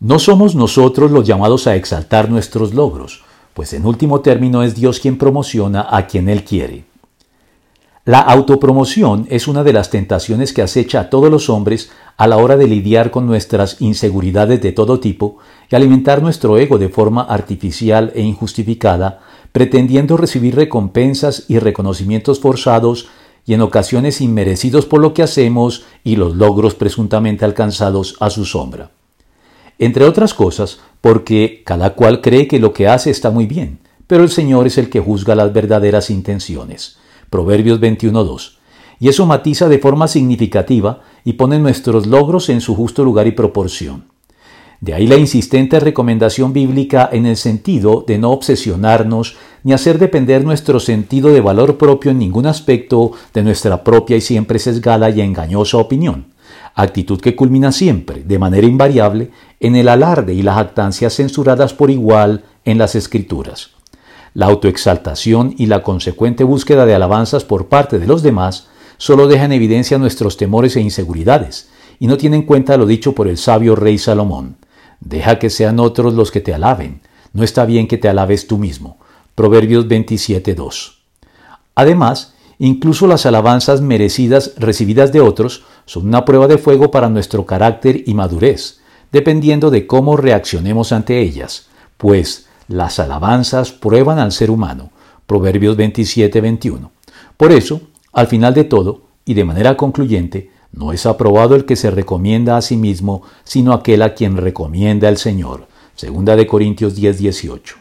No somos nosotros los llamados a exaltar nuestros logros, pues en último término es Dios quien promociona a quien Él quiere. La autopromoción es una de las tentaciones que acecha a todos los hombres a la hora de lidiar con nuestras inseguridades de todo tipo y alimentar nuestro ego de forma artificial e injustificada, pretendiendo recibir recompensas y reconocimientos forzados y en ocasiones inmerecidos por lo que hacemos y los logros presuntamente alcanzados a su sombra. Entre otras cosas, porque cada cual cree que lo que hace está muy bien, pero el Señor es el que juzga las verdaderas intenciones. Proverbios 21.2. Y eso matiza de forma significativa y pone nuestros logros en su justo lugar y proporción. De ahí la insistente recomendación bíblica en el sentido de no obsesionarnos ni hacer depender nuestro sentido de valor propio en ningún aspecto de nuestra propia y siempre sesgada y engañosa opinión, actitud que culmina siempre, de manera invariable, en el alarde y las jactancias censuradas por igual en las Escrituras. La autoexaltación y la consecuente búsqueda de alabanzas por parte de los demás solo dejan en evidencia nuestros temores e inseguridades, y no tienen en cuenta lo dicho por el sabio rey Salomón. Deja que sean otros los que te alaben, no está bien que te alabes tú mismo. Proverbios 27.2. Además, incluso las alabanzas merecidas recibidas de otros son una prueba de fuego para nuestro carácter y madurez, dependiendo de cómo reaccionemos ante ellas, pues las alabanzas prueban al ser humano. Proverbios 27, 21. Por eso, al final de todo, y de manera concluyente, no es aprobado el que se recomienda a sí mismo, sino aquel a quien recomienda el Señor. Segunda de Corintios 10, 18.